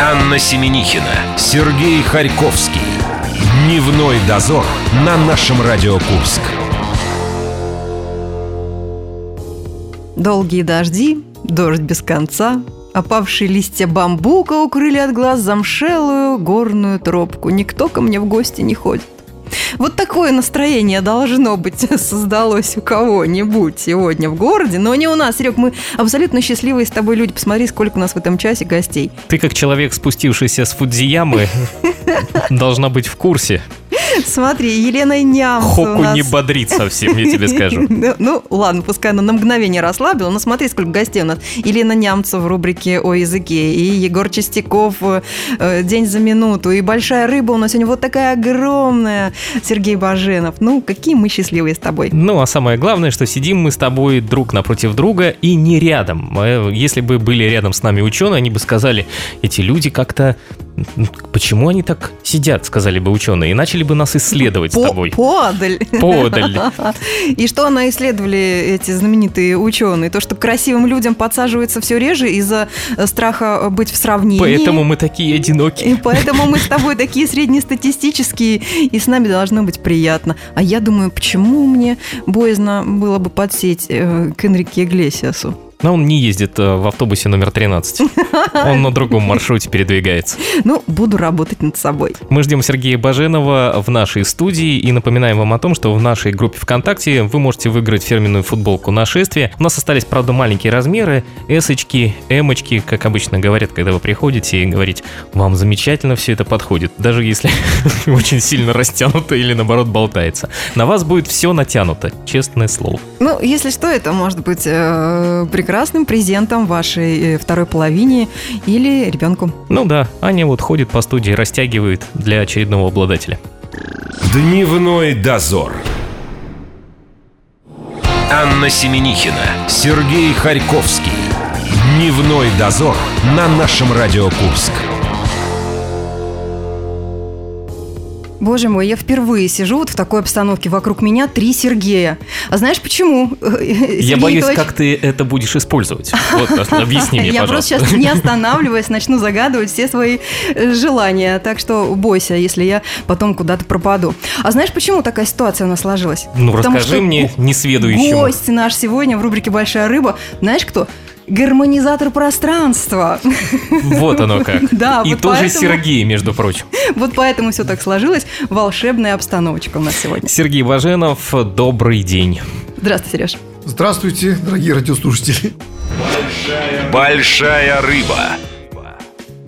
Анна Семенихина, Сергей Харьковский. Дневной дозор на нашем Радио Курск. Долгие дожди, дождь без конца, Опавшие листья бамбука укрыли от глаз замшелую горную тропку. Никто ко мне в гости не ходит. Вот такое настроение должно быть создалось у кого-нибудь сегодня в городе, но не у нас, Серег, мы абсолютно счастливые с тобой люди. Посмотри, сколько у нас в этом часе гостей. Ты как человек, спустившийся с Фудзиямы, должна быть в курсе. Смотри, Елена Нямцева Хоку нас... не бодрит совсем, я тебе скажу. Ну, ладно, пускай она на мгновение расслабила, но смотри, сколько гостей у нас. Елена Нямцева в рубрике «О языке», и Егор Чистяков э, «День за минуту», и «Большая рыба» у нас сегодня вот такая огромная, Сергей Баженов. Ну, какие мы счастливые с тобой. Ну, а самое главное, что сидим мы с тобой друг напротив друга и не рядом. Э, если бы были рядом с нами ученые, они бы сказали, эти люди как-то Почему они так сидят, сказали бы ученые, и начали бы нас исследовать По- с тобой. Подаль. Подаль. И что она исследовали, эти знаменитые ученые? То, что красивым людям подсаживается все реже из-за э, страха быть в сравнении. Поэтому мы такие одинокие. И поэтому мы с тобой такие среднестатистические, и с нами должно быть приятно. А я думаю, почему мне боязно было бы подсеть э, к Энрике Иглесиасу? Но он не ездит э, в автобусе номер 13. Он на другом маршруте передвигается. Ну, буду работать над собой. Мы ждем Сергея Баженова в нашей студии и напоминаем вам о том, что в нашей группе ВКонтакте вы можете выиграть фирменную футболку «Нашествие». У нас остались, правда, маленькие размеры, эсочки, эмочки, как обычно говорят, когда вы приходите и говорите, вам замечательно все это подходит, даже если очень сильно растянуто или, наоборот, болтается. На вас будет все натянуто, честное слово. Ну, если что, это может быть э, прекрасно прекрасным презентом вашей э, второй половине или ребенку. Ну да, Аня вот ходит по студии, растягивает для очередного обладателя. Дневной дозор. Анна Семенихина, Сергей Харьковский. Дневной дозор на нашем Радио Курск. Боже мой, я впервые сижу вот в такой обстановке. Вокруг меня три Сергея. А знаешь почему? Я боюсь, Николаевич... как ты это будешь использовать. Вот, объясни мне, Я просто сейчас, не останавливаясь, начну загадывать все свои э, желания. Так что бойся, если я потом куда-то пропаду. А знаешь, почему такая ситуация у нас сложилась? Ну, Потому расскажи мне, несведущему. Гость наш сегодня в рубрике «Большая рыба». Знаешь кто? Гармонизатор пространства. Вот оно как. Да, И вот тоже поэтому, Сергей, между прочим. Вот поэтому все так сложилось. Волшебная обстановочка у нас сегодня. Сергей Баженов, добрый день. Здравствуй, Сереж. Здравствуйте, дорогие радиослушатели. Большая, Большая рыба.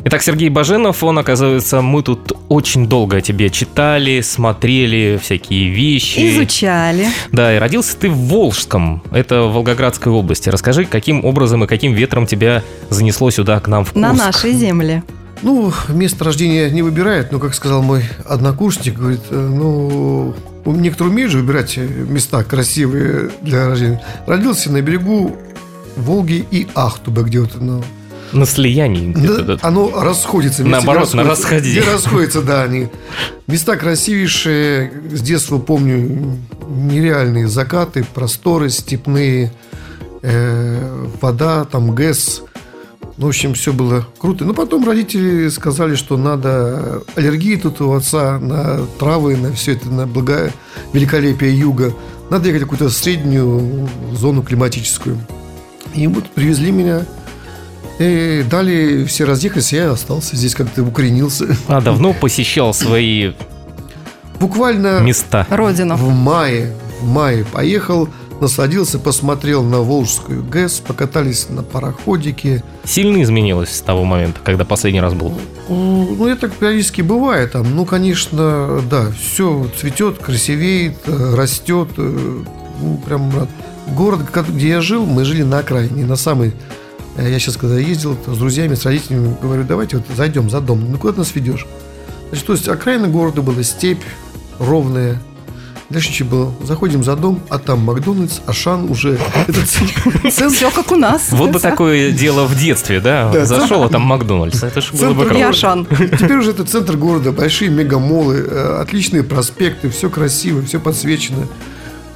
Итак, Сергей Баженов, он, оказывается, мы тут очень долго о тебе читали, смотрели всякие вещи. Изучали. Да, и родился ты в Волжском, это в Волгоградской области. Расскажи, каким образом и каким ветром тебя занесло сюда, к нам в Курск? На нашей земле. Ну, место рождения не выбирает, но, как сказал мой однокурсник, говорит, э, ну, некоторые умеют же выбирать места красивые для рождения. Родился на берегу Волги и Ахтуба, где вот, ну, на слиянии. Да, оно расходится. Наоборот, на расходе. Где расходятся, да, они. Места красивейшие. С детства помню нереальные закаты, просторы степные, э, вода, там ГЭС. В общем, все было круто. Но потом родители сказали, что надо аллергии тут у отца на травы, на все это, на благо великолепие юга. Надо ехать в какую-то среднюю зону климатическую. И вот привезли меня и далее все разъехались, я остался здесь, как-то укоренился. А давно посещал свои Буквально места. Родину. В мае. В мае поехал, насладился, посмотрел на Волжскую ГЭС, покатались на пароходике. Сильно изменилось с того момента, когда последний раз был? Ну, это периодически бывает там. Ну, конечно, да, все цветет, красивеет, э, растет. Э, ну, прям город, где я жил, мы жили на окраине, на самой я сейчас, когда ездил с друзьями, с родителями, говорю, давайте вот зайдем за дом. Ну, куда ты нас ведешь? Значит, то есть окраина города была степь ровная. Дальше что было? Заходим за дом, а там Макдональдс, Ашан уже. Все как у нас. Вот бы такое дело в детстве, да? Зашел, а там Макдональдс. Это же было бы Ашан. Теперь уже это центр города, большие мегамолы, э, отличные проспекты, все красиво, все подсвечено.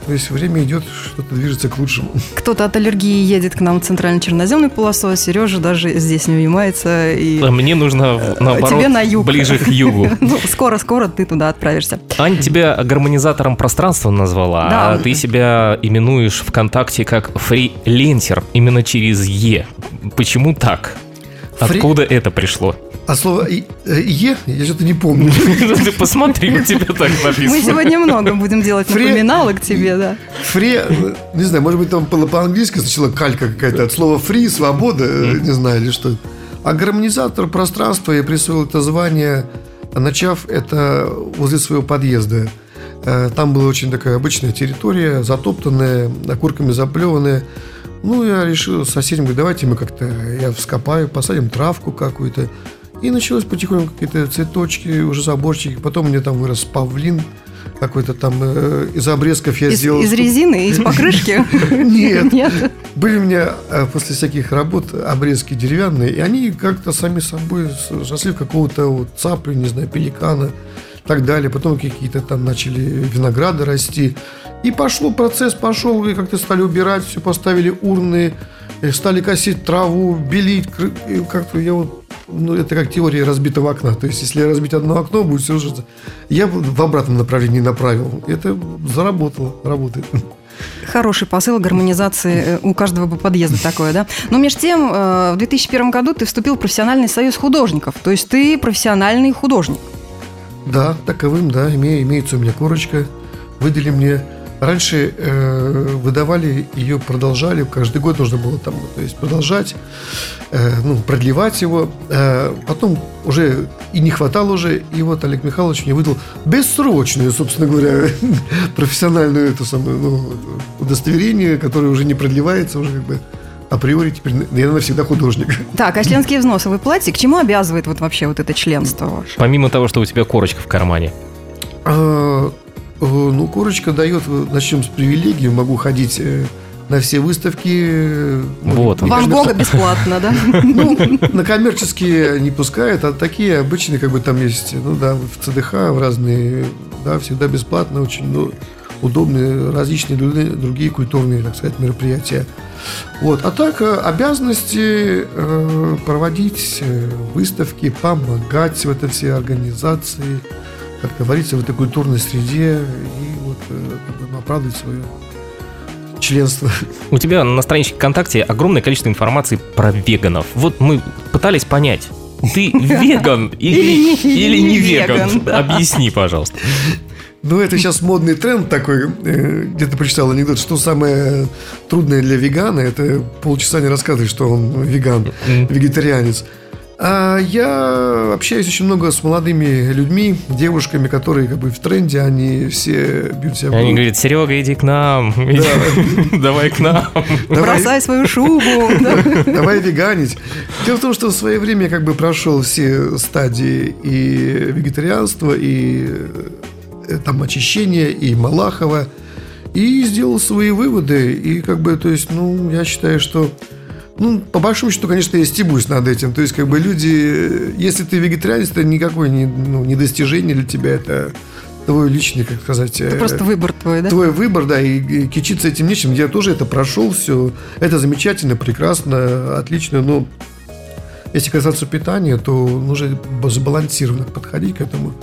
То есть время идет, что-то движется к лучшему. Кто-то от аллергии едет к нам в центрально-черноземный полосой, а Сережа даже здесь не унимается. И... А мне нужно, в- наоборот, Тебе на юг. ближе к югу. Ну, скоро-скоро ты туда отправишься. Аня тебя гармонизатором пространства назвала, Да. а ты себя именуешь ВКонтакте как фриленсер именно через Е. Почему так? Фри- Откуда это пришло? А слово «и- э, «е» я что-то не помню. Ты посмотри, у тебя так Мы написано. сегодня много будем делать напоминалок тебе, да. Фре, не знаю, может быть, там было по-английски сначала калька какая-то от слова фри, свобода, э, не знаю, или что. А гармонизатор пространства я присвоил это звание, начав это возле своего подъезда. Э, Там была очень такая обычная территория, затоптанная, окурками заплеванная. Ну, я решил с соседям, говорю, давайте мы как-то, я вскопаю, посадим травку какую-то. И началось потихоньку какие-то цветочки, уже заборчики. Потом меня там вырос павлин какой-то там э, из обрезков я Из, сделал. из резины, из покрышки? Нет. Нет. Были у меня э, после всяких работ обрезки деревянные, и они как-то сами собой росли в какого-то вот цаплю, не знаю, пеликана так далее. Потом какие-то там начали винограды расти. И пошло, процесс пошел, и как-то стали убирать, все поставили урны, стали косить траву, белить. Как-то я вот ну, это как теория разбитого окна. То есть, если разбить одно окно, будет все рушиться. Я в в обратном направлении направил. Это заработало, работает. Хороший посыл гармонизации э, у каждого по подъезду такое, да? Но между тем, э, в 2001 году ты вступил в профессиональный союз художников. То есть ты профессиональный художник. Да, таковым, да, имею, имеется у меня корочка. Выдали мне. Раньше э, выдавали ее, продолжали, каждый год нужно было там, то есть продолжать, э, ну, продлевать его. Э, потом уже и не хватало уже, и вот Олег Михайлович мне выдал бессрочную, собственно говоря, профессиональную эту самую, ну, удостоверение, которое уже не продлевается, уже как бы априори теперь я навсегда художник. Так, а членские взносы вы платите? К чему обязывает вот вообще вот это членство ваше? Помимо того, что у тебя корочка в кармане. А, э, ну, корочка дает, э, начнем с привилегий, могу ходить э, на все выставки. ну, Вот он. не Ван коммер- Гога бесплатно, да? Ну, на коммерческие не пускают, а такие обычные, как бы там есть, ну да, в ЦДХ, в разные, да, всегда бесплатно, очень ну, удобные различные друг- другие культурные, так сказать, мероприятия. Вот. А так, э, обязанности э, проводить э, выставки, помогать в этой всей организации, как говорится, в этой культурной среде и вот оправдывать свое членство. У тебя на страничке ВКонтакте огромное количество информации про веганов. Вот мы пытались понять, ты веган или, или не веган? веган, да. Объясни, пожалуйста. Ну, это сейчас модный тренд такой. э, Где-то прочитал анекдот, что самое трудное для вегана, это полчаса не рассказывать, что он веган, вегетарианец. А я общаюсь очень много с молодыми людьми, девушками, которые как бы в тренде, они все бьют себя в Они говорят, Серега, иди к нам, давай к нам. Давай. Бросай свою шубу. да. Давай веганить. Дело в том, что в свое время я как бы прошел все стадии и вегетарианства, и там очищения, и Малахова, и сделал свои выводы. И как бы, то есть, ну, я считаю, что ну, по большому счету, конечно, я стебусь над этим. То есть, как бы люди, э, если ты вегетарианец, это никакое не, ну, не достижение для тебя, это твой личный, как сказать... Это э, просто выбор твой, да? Твой выбор, да, и, и кичиться этим нечем. Я тоже это прошел, все. Это замечательно, прекрасно, отлично, но если касаться питания, то нужно сбалансированно подходить к этому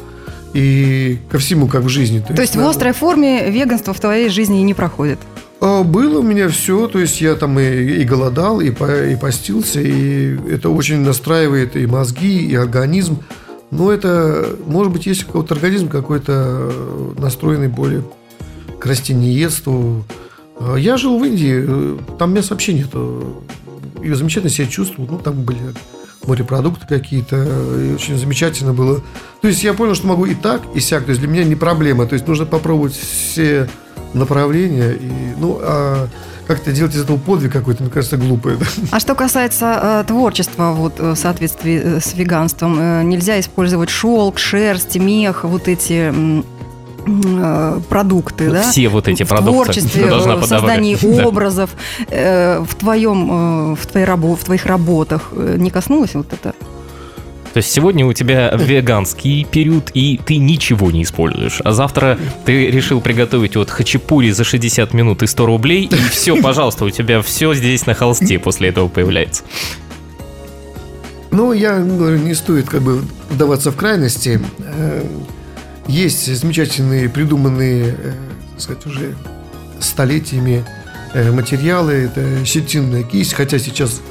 и ко всему, как в жизни. То есть в надо- острой форме веганство в твоей жизни не проходит. А, Было у меня все, то есть я там и, и голодал, и, по- и постился, и это очень настраивает и мозги, и организм. Но это, может быть, есть у кого-то организм какой-то э, настроенный более к растениедству. А Я жил в Индии, э, там мяса вообще нету. И замечательно себя чувствовал. Ну, там были морепродукты какие-то, и очень замечательно было. То есть я понял, что могу и так, и сяк. То есть для меня не проблема. То есть нужно попробовать все направления. И, ну, а как-то делать из этого подвиг какой-то, мне кажется, глупо. это. А что касается э, творчества вот, э, в соответствии э, с веганством, э, нельзя использовать шелк, шерсть, мех, вот эти э, продукты, да? Все вот эти в продукты творчестве, ты должна э, в создании Да. образов, э, в твоем, э, в твоей рабо- в твоих работах э, не коснулось вот это? То есть сегодня у тебя веганский период, и ты ничего не используешь. А завтра ты решил приготовить вот хачапури за 60 минут и 100 рублей, и все, пожалуйста, у тебя все здесь на холсте после этого появляется. Ну, я говорю, не стоит как бы вдаваться в крайности. Есть замечательные, придуманные, э, так сказать, уже столетиями э, материалы. Это щетинная кисть, хотя сейчас,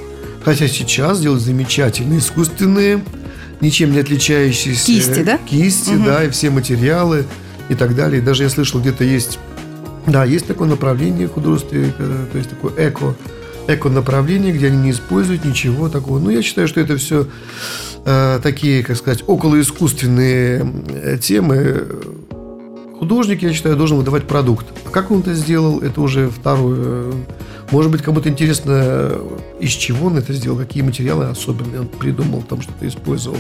хотя сейчас делают замечательные искусственные, ничем не отличающиеся Кисти, да? Кисти, Мгм. да, и все материалы и так далее. Даже я слышал, где-то есть, да, есть такое направление художественное, э, то есть такое эко, эко-направление, где они не используют ничего такого. Ну, я считаю, что это все э, такие, как сказать, околоискусственные э, темы. Художник, я считаю, должен выдавать продукт. А как он это сделал, это уже второе. Может быть, кому-то интересно, из чего он это сделал, какие материалы особенные он придумал, там что-то использовал.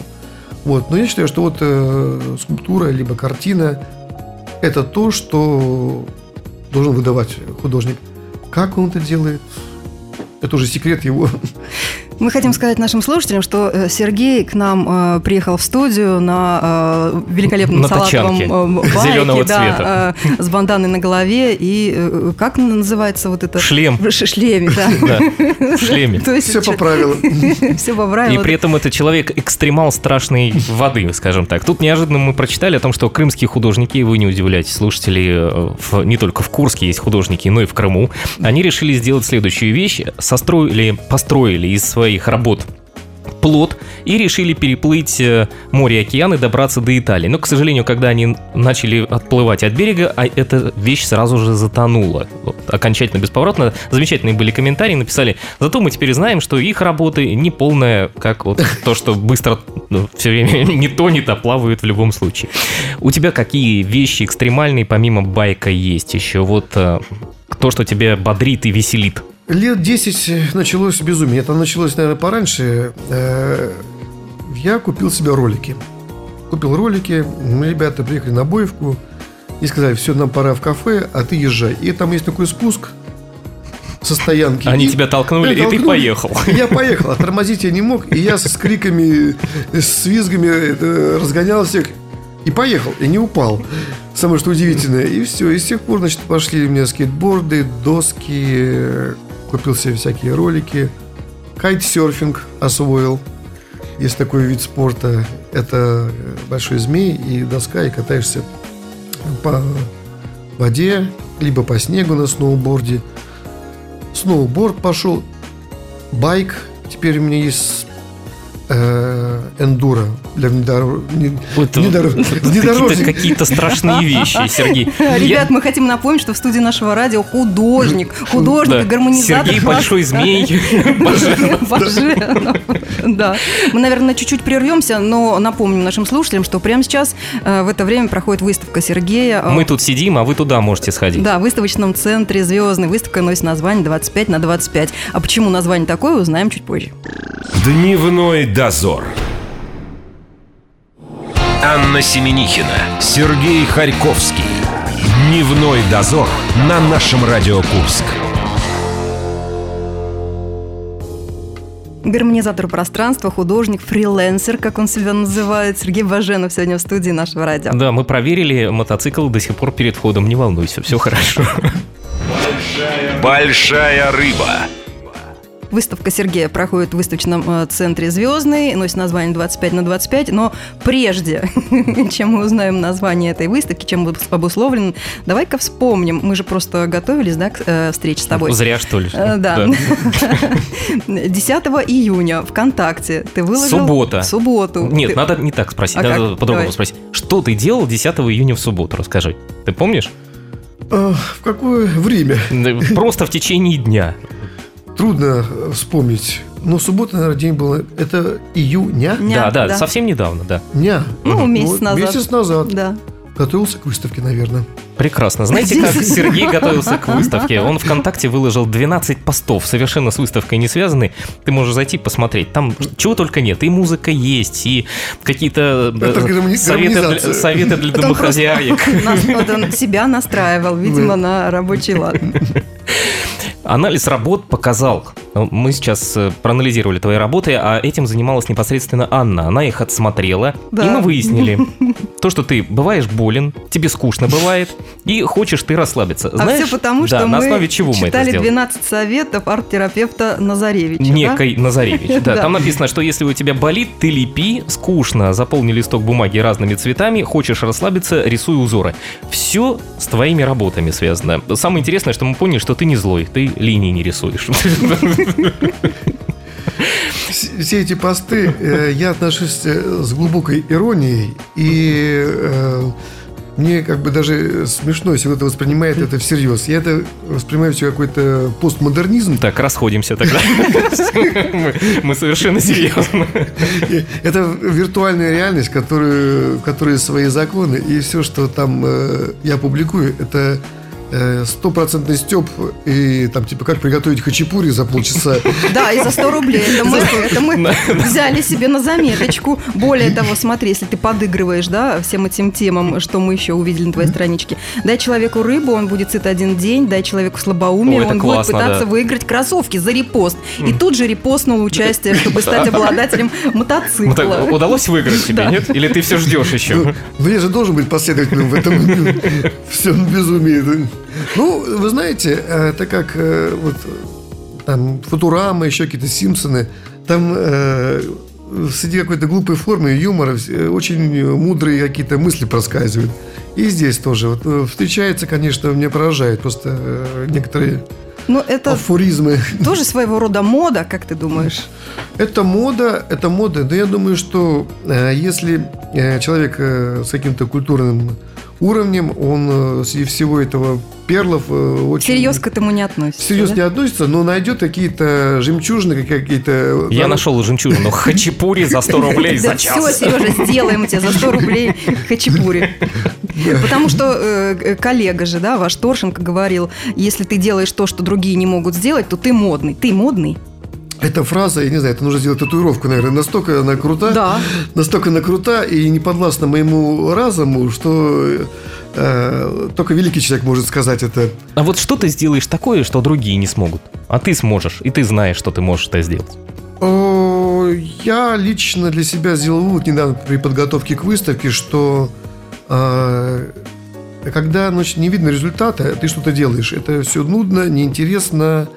Вот. Но я считаю, что вот э, скульптура либо картина – это то, что должен выдавать художник. Как он это делает, это уже секрет его. Мы хотим сказать нашим слушателям, что э, Сергей к нам э, приехал в студию на э, великолепном На салатовом тачанке э, байке, зеленого да, э, с банданой на голове и э, как называется вот это? Шлем. В ш- шлеме, да. Да, в шлеме. То есть Все по правилам. Все по И правилам. при этом это человек экстремал страшной воды, скажем так. Тут неожиданно мы прочитали о том, что крымские художники, вы не удивляйтесь, слушатели, э, в- не только в Курске есть художники, но и в Крыму, они решили сделать следующую вещь. Состроили, построили из своих работ плот и решили переплыть э, море и океан и добраться до Италии. Но, к сожалению, когда они начали отплывать от берега, а эта вещь сразу же затонула. Вот, окончательно бесповоротно. Замечательные были комментарии, написали, зато мы теперь знаем, что их работы не полная, как вот то, что быстро все время не тонет, а плавают в любом случае. У тебя какие вещи экстремальные помимо байка есть еще? Вот э, то, что тебя бодрит и веселит. Лет 10 началось безумие. Это началось, наверное, пораньше. Э, Я купил себе ролики. Купил ролики. Ребята приехали на боевку и сказали, все, нам пора в кафе, а ты езжай. И там есть такой спуск со стоянки. Они И- тебя толкнули, и ты толкнули. поехал. И Я поехал, а тормозить я не мог. И я с криками, с визгами э, разгонял всех. И поехал, и не упал. Самое что удивительное. И все. И с тех пор, значит, пошли у меня скейтборды, доски, купил себе всякие ролики. Кайтсерфинг освоил. Есть такой вид спорта. Это э, большой змей и доска, и катаешься по воде, либо по снегу на сноуборде. Сноуборд пошел, байк. Теперь у меня есть эндуро для внедоро- не- Вот, внедоро- какие-то, страшные вещи, Сергей. Ребят, мы хотим напомнить, что в студии нашего радио художник, художник, и гармонизатор. Сергей Большой Змей. Да. Мы, наверное, чуть-чуть прервемся, но напомним нашим слушателям, что прямо сейчас э, в это время проходит выставка Сергея. э, Мы тут сидим, а вы туда можете сходить. Да, в выставочном центре «Звездный». Выставка носит название «25 на 25». А почему название такое, узнаем чуть позже. Дневной дозор. Анна Семенихина, Сергей Харьковский. Дневной дозор на нашем Радио Курск. Гармонизатор пространства, художник, фрилансер, как он себя называет, Сергей Баженов сегодня в студии нашего радио. Да, мы проверили, мотоцикл до сих пор перед входом. Не волнуйся, все хорошо. Большая рыба. Выставка Сергея проходит в выставочном э, центре «Звездный», носит название «25 на 25», но прежде, чем мы узнаем название этой выставки, чем он обусловлен, давай-ка вспомним. Мы же просто готовились, да, к э, встрече с тобой. Зря, что ли? Э, Да. 10 июня ВКонтакте ты выложил... Суббота. В субботу. Нет, Ты- надо не так спросить, А надо по-другому спросить. Что ты делал 10 июня в субботу, расскажи. Ты помнишь? А, В какое время? Просто в течение дня. Трудно вспомнить. Но суббота, наверное, день был. Это июня? Ня, Да, да, совсем недавно, да. Дня. Ну, месяц назад. Месяц назад. Да. Готовился к выставке, наверное. Прекрасно. Знаете, как Сергей готовился к выставке? Он ВКонтакте выложил 12 постов, совершенно с выставкой не связанные. Ты можешь зайти посмотреть. Там чего только нет. И музыка есть, и какие-то э, советы, для, советы для домохозяек. нас- вот он себя настраивал, видимо, на рабочий лад. Анализ работ показал. Мы сейчас э, проанализировали твои работы, а этим занималась непосредственно Анна. Она их отсмотрела, Да. и мы выяснили то, что ты бываешь болен, тебе скучно бывает, и хочешь ты расслабиться. А Знаешь, все потому, да, что на мы основе чего мы это читали сделали? 12 советов арт-терапевта Назаревича. да? Некой Назаревич. Да, Да. там написано, что если у тебя болит, ты лепи, скучно, заполни листок бумаги разными цветами, хочешь расслабиться, рисуй узоры. Все с твоими работами связано. Самое интересное, что мы поняли, что ты не злой, ты линии не рисуешь. Вс- Все эти посты э, я отношусь э, с глубокой иронией, и э, мне как бы даже смешно, если кто-то воспринимает это всерьез. Я это воспринимаю все какой-то постмодернизм. Так, расходимся тогда. Мы- совершенно серьезно. Это виртуальная реальность, которая свои законы, и все, что там я публикую, это стопроцентный степ и там типа как приготовить хачапури за полчаса. Да, и за 100 рублей. Это мы, это мы взяли себе на заметочку. Более того, смотри, если ты подыгрываешь, да, всем этим темам, что мы еще увидели на твоей страничке. Дай человеку рыбу, он будет сыт один день. Дай человеку слабоумие, он классно, будет пытаться да. выиграть кроссовки за репост. И тут же репостнул участие, чтобы стать обладателем мотоцикла. так, удалось выиграть тебе, Да. нет? Или ты все ждешь Ну, еще? ну, я же должен быть последовательным в этом всем безумии. Ну, вы знаете, э, это как э, вот там Футурама, еще какие-то Симпсоны, там э, среди какой-то глупой формы юмора э, очень мудрые какие-то мысли проскальзывают. И здесь тоже. Вот, встречается, конечно, меня поражает просто э, некоторые Ну, это афоризмы. тоже своего рода мода, как ты думаешь? Это мода, это мода. Но я думаю, что э, если э, человек э, с каким-то культурным уровнем, он э, среди всего этого перлов э, очень... Всерьез к этому не относится. Всерьез да? не относится, но найдет какие-то жемчужины, какие-то... Я нашел жемчужину. Хачапури за 100 рублей за Да все, час. Сережа, сделаем тебе за 100 рублей хачапури. Потому что э, коллега же, да, ваш Торшенко говорил, если ты делаешь то, что другие не могут сделать, то ты модный. Ты модный? Эта фраза, я не знаю, это нужно сделать татуировку, наверное, настолько она крута, Да. настолько она крута и не подвластна моему разуму, что э, только великий человек может сказать это. А вот что ты сделаешь такое, что другие не смогут? А ты сможешь, и ты знаешь, что ты можешь это сделать. О, Я лично для себя сделал вывод недавно при подготовке к выставке, что э, когда значит, не видно результата, ты что-то делаешь. Это все нудно, неинтересно,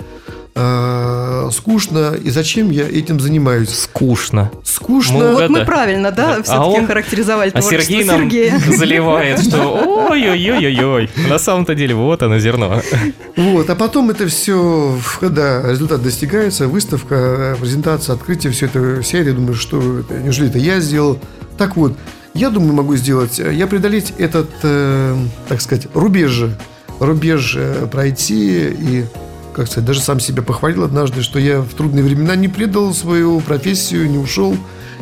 э, скучно. И зачем я этим занимаюсь? Скучно. Скучно. Ну, Вот да. мы правильно, да, Да. все-таки А он- охарактеризовали А творчество Сергей нам Сергея. заливает, что ой-ой-ой-ой-ой. На самом-то деле вот оно зерно. Вот, а потом это все, когда результат достигается, выставка, презентация, открытие, все это вся, я думаю, что это, неужели это я сделал? Так вот, я думаю, могу сделать, я преодолеть этот, э, так сказать, рубеж, рубеж э, пройти и, как сказать, даже сам себя похвалил однажды, что я в трудные времена не предал свою профессию, не ушел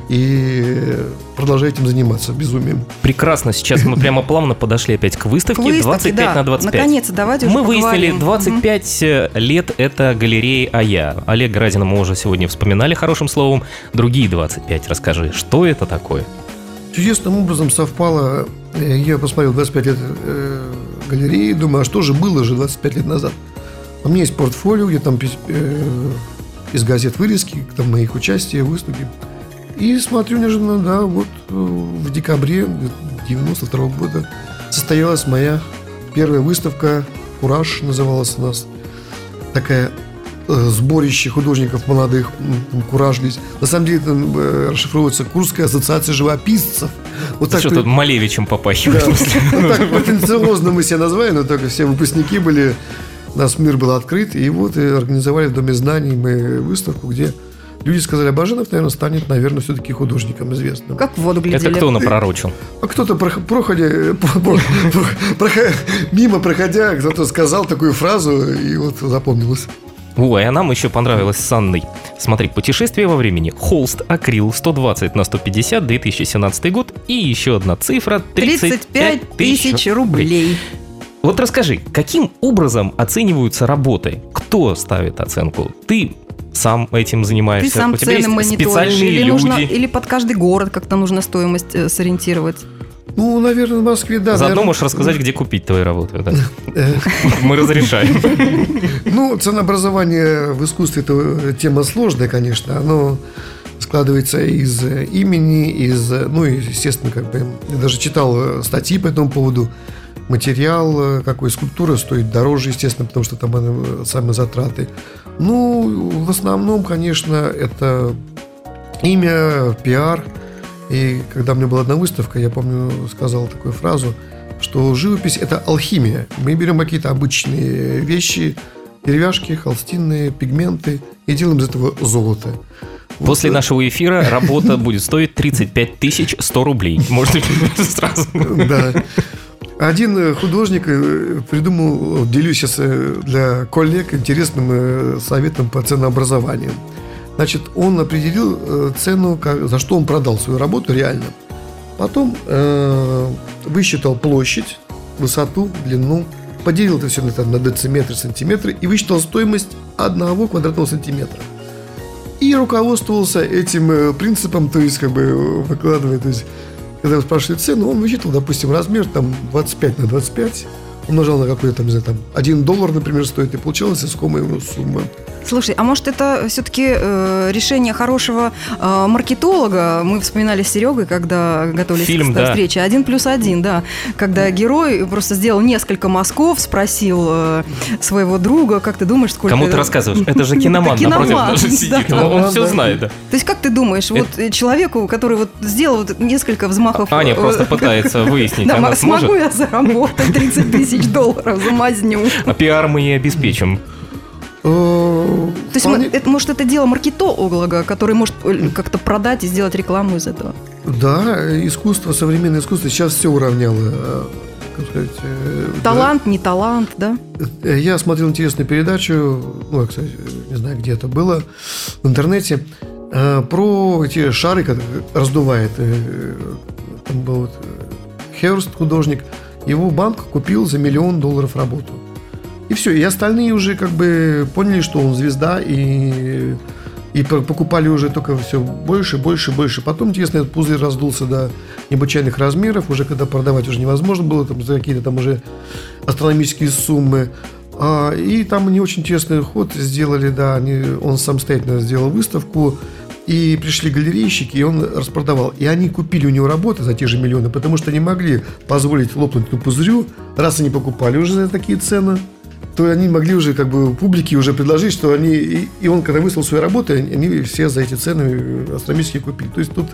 и э, продолжаю этим заниматься безумием. Прекрасно, сейчас мы прямо плавно подошли опять к выставке, К выставке, 25 да. на 25. Наконец-то, давайте уже Мы выяснили, поговорим. 25 лет это галерея АЯ. Олег Радина мы уже сегодня вспоминали хорошим словом. Другие 25, расскажи, что это такое? Чудесным образом совпало, э, я посмотрел 25 лет э, галереи, думаю, а что же было же 25 лет назад? У меня есть портфолио, где там э, из газет вырезки, там моих участий, выставки. И смотрю неожиданно, да, вот э, в декабре 92 года состоялась моя первая выставка «Кураж» называлась у нас. Такая э, сборище художников молодых, м, «Кураж» здесь. На самом деле это э, расшифровывается Курская ассоциация живописцев. Вот что так тут Малевичем да, попахивает. вот так претенциозно мы себя назвали, но только все выпускники были, у нас мир был открыт, и вот и организовали в Доме знаний мы выставку, где люди сказали, Баженов, наверное, станет, наверное, все-таки художником известным. Как в воду глядели. Это кто напророчил? А кто-то проходя, э, про- про- прохо- мимо проходя, кто-то сказал такую фразу, и вот запомнилось. Ой, а нам еще понравилось с Анной. Смотри, путешествие во времени. Холст, акрил, 120 на 150, 2017 год. И еще одна цифра, 35 тысяч рублей. Вот расскажи, каким образом оцениваются работы? Кто ставит оценку? Ты сам этим занимаешься? Ты сам У тебя цены есть мониторишь. специальные Или, люди? нужно, или под каждый город как-то нужно стоимость э, сориентировать. Ну, наверное, в Москве, да. Заодно наверное. можешь рассказать, где купить твои работы. да? Э, Мы разрешаем. Ну, ценообразование в искусстве это тема сложная, конечно. Оно складывается из э, имени, из, э, ну, и, естественно, как бы, я даже читал э, статьи по этому поводу. Материал, э, какой скульптура стоит дороже, естественно, потому что там э, самые затраты. Ну, в основном, конечно, это имя, пиар. И когда у меня была одна выставка, я помню, сказал такую фразу, что живопись – это алхимия. Мы берем какие-то обычные вещи, деревяшки, холстинные, пигменты и делаем из этого золото. Вот, После э, нашего эфира работа будет стоить 35 тысяч 100 рублей. Можно сразу. Да. Один э, художник э, придумал, делюсь сейчас э, для коллег интересным советом по ценообразованию. Значит, он определил цену, за что он продал свою работу реально. Потом э, высчитал площадь, высоту, длину, поделил это все на, на дециметры, сантиметры и высчитал стоимость одного квадратного сантиметра. И руководствовался этим принципом, то есть, как бы, выкладывая, то есть, когда его спрашивали цену, он высчитал, допустим, размер там 25 на 25, умножал на какой-то там, не знаю, там, 1 доллар, например, стоит, и получалась искомая ему сумма. Слушай, а может это все-таки решение хорошего э, маркетолога? Мы вспоминали с Серегой, когда готовились Фильм, к да. встрече. Один плюс один, да. Когда герой просто сделал несколько мазков, спросил э, своего друга, как ты думаешь, сколько... Кому ты рассказываешь? Это же киноман Это напротив даже сидит. да. Он Да, все да. знает. да. То есть как ты думаешь, вот э, человеку, который вот сделал вот несколько взмахов... Аня э, просто пытается выяснить, она м- смогу сможет. я заработать 30 тысяч долларов за мазню? А пиар мы ей обеспечим. То То есть, м- это, может, это дело маркетолога, который может э, как-то продать и сделать рекламу из этого? Да, искусство, современное искусство сейчас все уравняло. э, как сказать, э, Талант, не талант, да? да. Я смотрел интересную передачу, ну, я, кстати, не знаю, где это было, в интернете, э, про эти шары, которые раздувает. э, Там был вот э, Херст, художник, его банк купил за миллион долларов работу. И все, и остальные уже как бы поняли, что он звезда, и, и по- покупали уже только все больше, больше, больше. Потом, интересно, этот пузырь раздулся до необычайных размеров, уже когда продавать уже невозможно было, там, за какие-то там уже астрономические суммы. А, и там они очень интересный ход сделали, да, они, он самостоятельно сделал выставку, и пришли галерейщики, и он распродавал. И они купили у него работы за те же миллионы, потому что не могли позволить лопнуть этому пузырю. Раз они покупали уже за такие цены, то они могли уже как бы публике уже предложить, что они... И, и он, когда выслал свои работы, они, все за эти цены астрономические купили. То есть тут...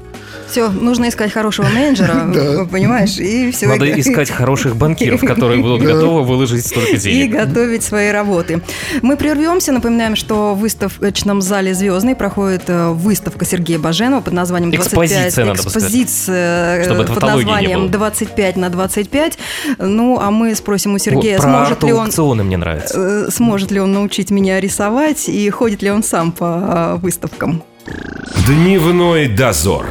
Все, нужно искать хорошего менеджера, понимаешь, и все. Надо искать хороших банкиров, которые будут готовы выложить столько и денег. готовить свои работы. Мы прервемся. Напоминаем, что в выставочном зале «Звездный» проходит э, выставка Сергея Баженова под названием 25. Экспозиция, надо. Экспозиция э, под названием было. 25 на 25. Ну, а мы спросим у Сергея, сможет ли он арт-аукционы мне нравится. э, сможет ли он научить меня рисовать и ходит ли он сам по э, выставкам. Дневной дозор.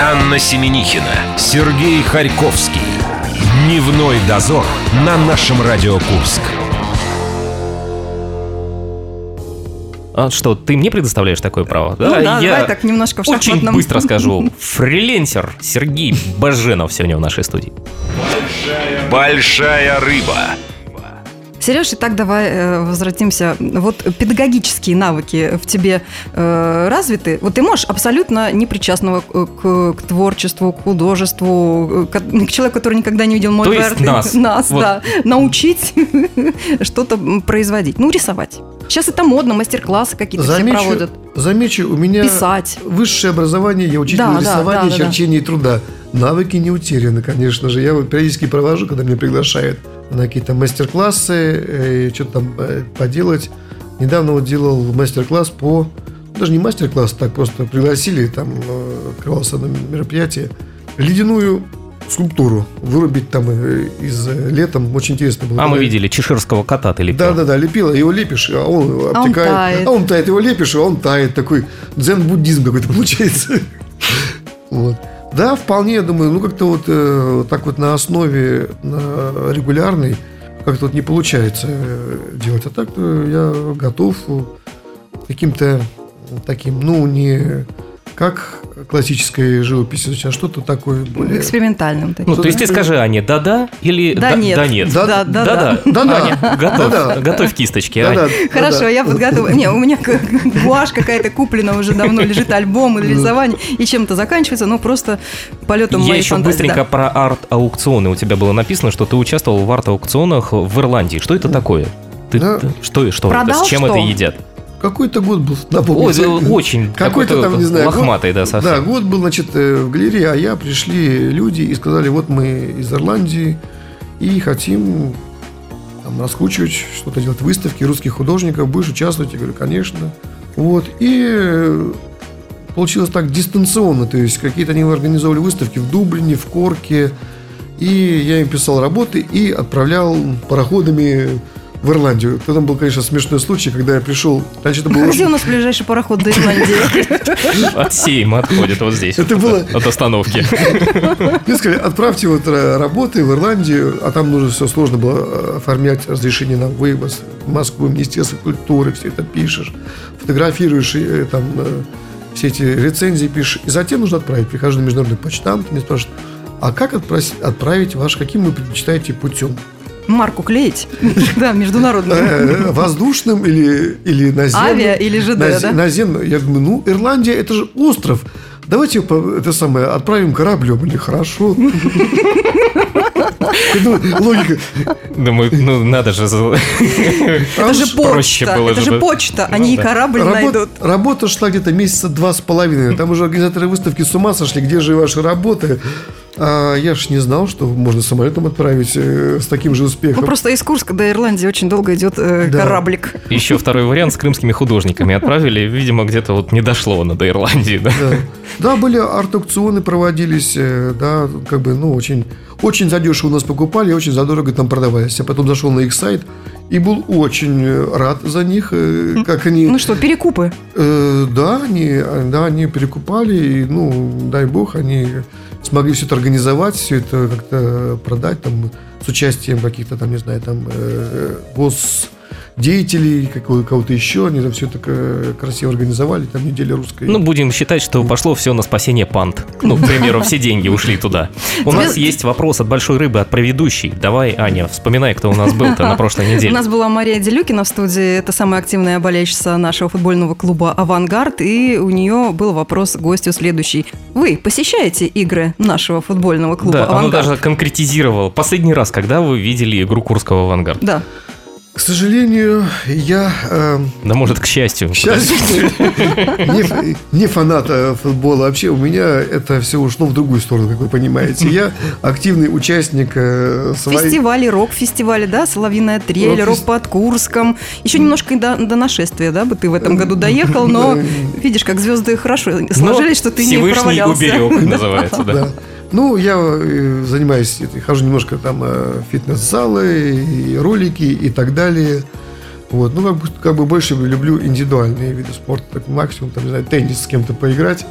Анна Семенихина, Сергей Харьковский. Дневной дозор на нашем Радио Курск. А что, ты мне предоставляешь такое право? Ну да, давай так немножко в Очень шахматном. быстро скажу. Фрилансер Сергей Баженов сегодня в нашей студии. Большая рыба. Сереж, итак, давай э, возвратимся. Вот педагогические навыки в тебе э, развиты. Вот ты можешь абсолютно непричастного к, к- к творчеству, к художеству, э, к, к человеку, который никогда не видел мой То есть нас. нас Вот. да, научить что-то производить. Ну, рисовать. Сейчас это модно, мастер-классы какие-то все Замечу, проводят. замечу, у меня Писать. высшее образование, я учитель Да, да, рисования, да, да, да. черчения и труда. Навыки не утеряны, конечно же. Я вот периодически провожу, когда меня приглашают на какие-то мастер-классы, э, что-то там э, поделать. Недавно вот делал мастер-класс по... Даже не мастер-класс, так просто пригласили, там э, открывалось одно мероприятие. Ледяную скульптуру вырубить там э, из э, летом. Очень интересно было. А мы видели чеширского кота ты лепил. да, да, да, лепила, его лепишь, а он он обтекает. тает. А он тает, его лепишь, а он тает. Такой дзен-буддизм какой-то получается. Вот. Да, вполне, я думаю, ну как-то вот э, так вот на основе на регулярной как-то вот не получается э, делать. А так я готов каким-то таким, ну, не как классическая живопись а что-то такое более... Экспериментальным. таким. Ну, то есть ты скажи, Аня, да-да или Да нет. Да нет. Да- Да, да, да. Да-да. Да-да. Аня, готовь, Да-да. готовь кисточки, Аня. Да-да, Хорошо, да-да. я подготовила. Не, у меня гуашь какая-то куплена уже давно, лежит альбом и рисование, и чем-то заканчивается, ну просто полетом Я еще быстренько да. про арт-аукционы. У тебя было написано, что ты участвовал в арт-аукционах в Ирландии. Что это такое? Ты, Да. что, что это? Продал С чем что? это едят? Какой-то год был, напомню. это очень Какой-то там, не знаю, лохматый, да, Да, совсем. год был, значит, э, в галерее, а я пришли люди и сказали, вот мы из Ирландии и хотим там, раскручивать, что-то делать, выставки русских художников, будешь участвовать? Я говорю, конечно. Вот, и э, получилось так дистанционно, то есть какие-то они организовывали выставки в Дублине, в Корке, и я им писал работы и отправлял пароходами в Ирландию. Потом был, конечно, смешной случай, когда я пришел, раньше это было где у нас ближайший пароход до Ирландии? От Сейма отходит вот здесь. Это было- От остановки. Мне сказали, отправьте вот э, работы в Ирландию, а там нужно все сложно было э, оформлять разрешение на вывоз Москву, Министерство культуры, все это пишешь, фотографируешь, и, э, там все эти рецензии пишешь, и затем нужно отправить. Прихожу на международный почтамт, мне спрашивают, а как отпрос- отправить ваш, каким вы предпочитаете путем? Марку клеить? Да, международную. Э, Воздушным или, или наземным? Авиа или ЖД, Назе- да? Наземным. Я думаю, ну, Ирландия, это же остров. Давайте это самое, отправим кораблем. Или хорошо. Думаю, Логика. Думаю, ну надо же... Это же проще почта, это же, почта, Ну они и да. корабль найдут. работа шла где-то месяца два с половиной. Там уже организаторы выставки с ума сошли, где же ваши работы. А я ж не знал, что можно самолетом отправить э, с таким же Ну, успехом. просто из Курска до Ирландии очень долго идет э, Да. кораблик. Еще второй вариант с крымскими художниками отправили. Видимо, где-то вот не дошло оно до Ирландии, да? Да. да, были арт-аукционы проводились, э, да, как бы, ну, очень, очень задешево у нас покупали, очень задорого там продавались. Я потом зашел на их сайт и был очень э, рад за них, как они... Ну что, перекупы? Э, да, они, да, они перекупали, и, ну, дай бог, они смогли все это организовать, все это как-то продать, там, с участием каких-то, там, не знаю, там, э, госдеятелей, какого- кого-то еще, они там все это э, красиво организовали, там, неделя русской. Ну, будем считать, что пошло все на спасение панд. Ну, к примеру, все деньги ушли туда. У нас есть вопрос от большой рыбы, от проведущей. Давай, Аня, вспоминай, кто у нас был-то на прошлой У неделе. нас была Мария Делюкина в студии, это самая активная болельщица нашего футбольного клуба «Авангард», и у нее был вопрос гостю следующий. Вы посещаете игры нашего футбольного клуба Да, «Авангард»? даже конкретизировало. Последний раз, когда вы видели игру Курского авангард? Да. К сожалению, я, э, Да может, к счастью. к счастью, не, не фанат э, футбола. Вообще у меня это все ушло в другую сторону, как вы понимаете. Я активный участник э, своей... Фестивали, рок-фестивали, да, «Соловьиная трель», Рок-фес- «Рок под Курском». Еще немножко до, до нашествия, да, бы ты в этом году доехал, но видишь, как звезды хорошо сложились, что ты не Всевышний провалялся. уберег, называется, да. Да. Ну, я э, занимаюсь, хожу немножко там э, фитнес-залы, и ролики и так далее. Вот. Ну, как бы, как бы больше люблю индивидуальные виды спорта. Так, максимум, там, не знаю, теннис с кем-то поиграть.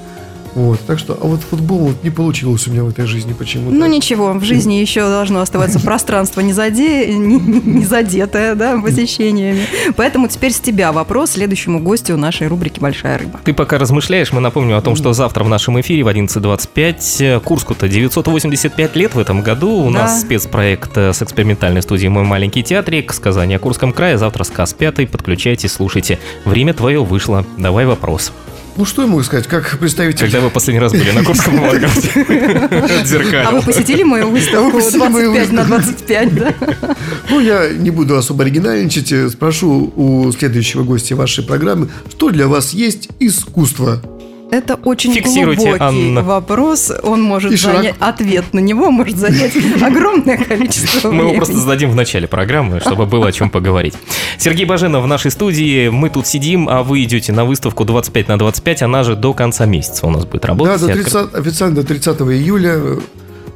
Вот. Так что, а вот футбол вот не получилось у меня в этой жизни почему-то. Ну ничего, в жизни еще должно оставаться пространство не, заде... не, не задетое да, посещениями. Поэтому теперь с тебя вопрос следующему гостю нашей рубрики «Большая рыба». Ты пока размышляешь, мы напомним о том, что завтра в нашем эфире в 11.25 Курску-то 985 лет в этом году. У Да. нас спецпроект э, с экспериментальной студией «Мой маленький театрик», сказание о Курском крае. Завтра сказ пятый. Подключайтесь, слушайте. Время твое вышло. Давай вопрос. Ну, что я могу сказать? Как представитель... Когда вы последний раз были на Курском авангарде? А вы посетили мою выставку посетили мою 25 на 25, да? Ну, я не буду особо оригинальничать. Спрошу у следующего гостя вашей программы, что для вас есть искусство? Это очень Фиксируйте, глубокий Анна. вопрос. Он может И занять... Ответ на него может занять огромное количество Мы его времени. просто зададим в начале программы, чтобы было о чем поговорить. Сергей Баженов в нашей студии. Мы тут сидим, а вы идете на выставку 25 на 25. Она же до конца месяца у нас будет Да, работать. до И откры- 30, официально до 30 июля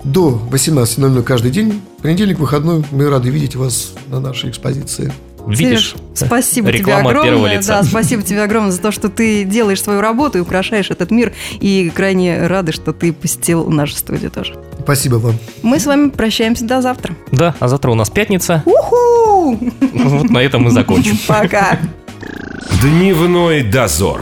до 18.00 каждый день. Понедельник, выходной. Мы рады видеть вас на нашей экспозиции. Видишь? Сереж, спасибо тебе Реклама огромное. лица. Да, спасибо тебе огромное за то, что ты делаешь свою работу и украшаешь этот мир. И крайне рады, что ты посетил нашу студию тоже. Спасибо вам. Мы с вами прощаемся до завтра. Да, а завтра у нас пятница. Уху! Вот на этом мы закончим. Пока. Дневной дозор.